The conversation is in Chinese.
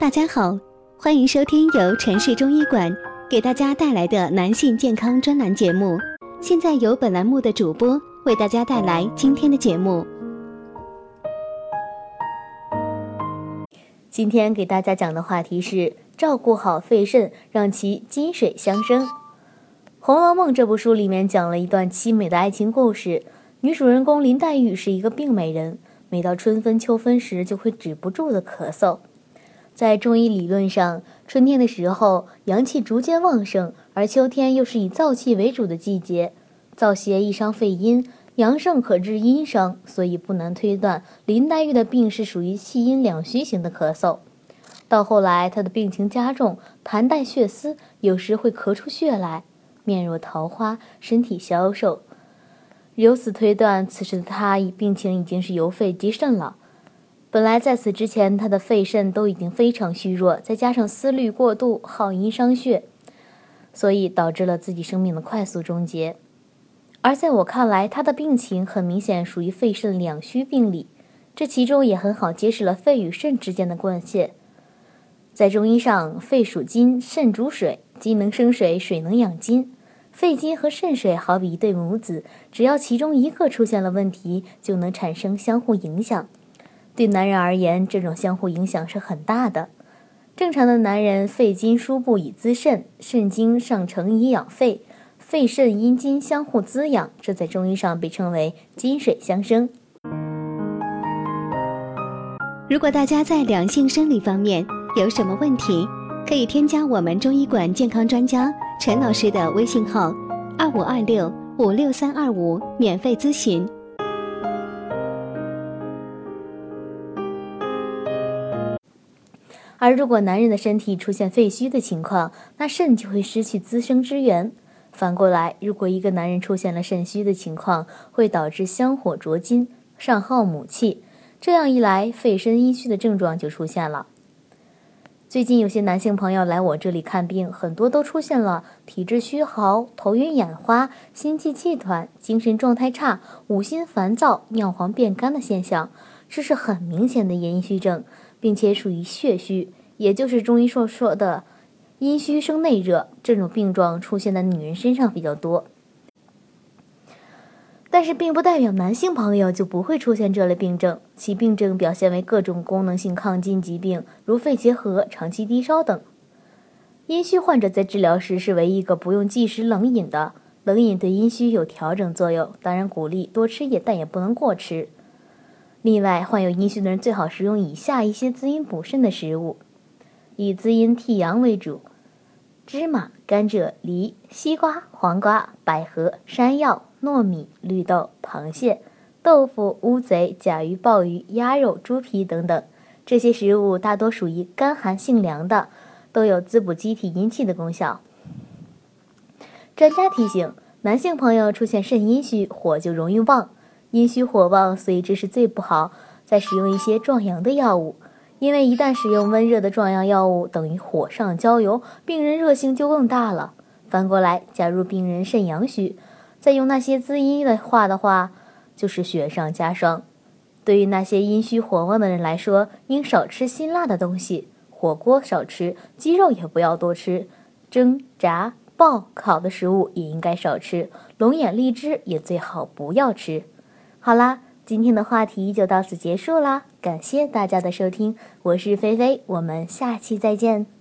大家好，欢迎收听由城市中医馆给大家带来的男性健康专栏节目。现在由本栏目的主播为大家带来今天的节目。今天给大家讲的话题是照顾好肺肾，让其金水相生。《红楼梦》这部书里面讲了一段凄美的爱情故事，女主人公林黛玉是一个病美人。每到春分、秋分时，就会止不住的咳嗽。在中医理论上，春天的时候阳气逐渐旺盛，而秋天又是以燥气为主的季节。燥邪易伤肺阴，阳盛可致阴伤，所以不难推断林黛玉的病是属于气阴两虚型的咳嗽。到后来，她的病情加重，痰带血丝，有时会咳出血来，面若桃花，身体消瘦。由此推断，此时的他病情已经是由肺及肾了。本来在此之前，他的肺肾都已经非常虚弱，再加上思虑过度，耗阴伤血，所以导致了自己生命的快速终结。而在我看来，他的病情很明显属于肺肾两虚病理，这其中也很好揭示了肺与肾之间的关系。在中医上，肺属金，肾主水，金能生水，水能养金。肺金和肾水好比一对母子，只要其中一个出现了问题，就能产生相互影响。对男人而言，这种相互影响是很大的。正常的男人，肺经输布以滋肾，肾经上承以养肺，肺肾阴金相互滋养，这在中医上被称为金水相生。如果大家在两性生理方面有什么问题，可以添加我们中医馆健康专家。陈老师的微信号：二五二六五六三二五，免费咨询。而如果男人的身体出现肺虚的情况，那肾就会失去滋生之源。反过来，如果一个男人出现了肾虚的情况，会导致香火灼金，上耗母气。这样一来，肺肾阴虚的症状就出现了。最近有些男性朋友来我这里看病，很多都出现了体质虚耗、头晕眼花、心悸气短、精神状态差、五心烦躁、尿黄变干的现象，这是很明显的阴虚症，并且属于血虚，也就是中医所说的阴虚生内热。这种病状出现在女人身上比较多。但是并不代表男性朋友就不会出现这类病症，其病症表现为各种功能性亢进疾病，如肺结核、长期低烧等。阴虚患者在治疗时是唯一一个不用忌食冷饮的，冷饮对阴虚有调整作用，当然鼓励多吃也，但也不能过吃。另外，患有阴虚的人最好食用以下一些滋阴补肾的食物，以滋阴替阳为主：芝麻、甘蔗、梨、西瓜、黄瓜、百合、山药。糯米、绿豆、螃蟹、豆腐、乌贼、甲鱼、鲍鱼、鸭肉、猪皮等等，这些食物大多属于甘寒性凉的，都有滋补机体阴气的功效。专家提醒，男性朋友出现肾阴虚，火就容易旺，阴虚火旺，所以这是最不好再使用一些壮阳的药物，因为一旦使用温热的壮阳药物，等于火上浇油，病人热性就更大了。反过来，假如病人肾阳虚，再用那些滋阴的话的话，就是雪上加霜。对于那些阴虚火旺的人来说，应少吃辛辣的东西，火锅少吃，鸡肉也不要多吃，蒸、炸、爆、烤的食物也应该少吃，龙眼、荔枝也最好不要吃。好啦，今天的话题就到此结束啦，感谢大家的收听，我是菲菲，我们下期再见。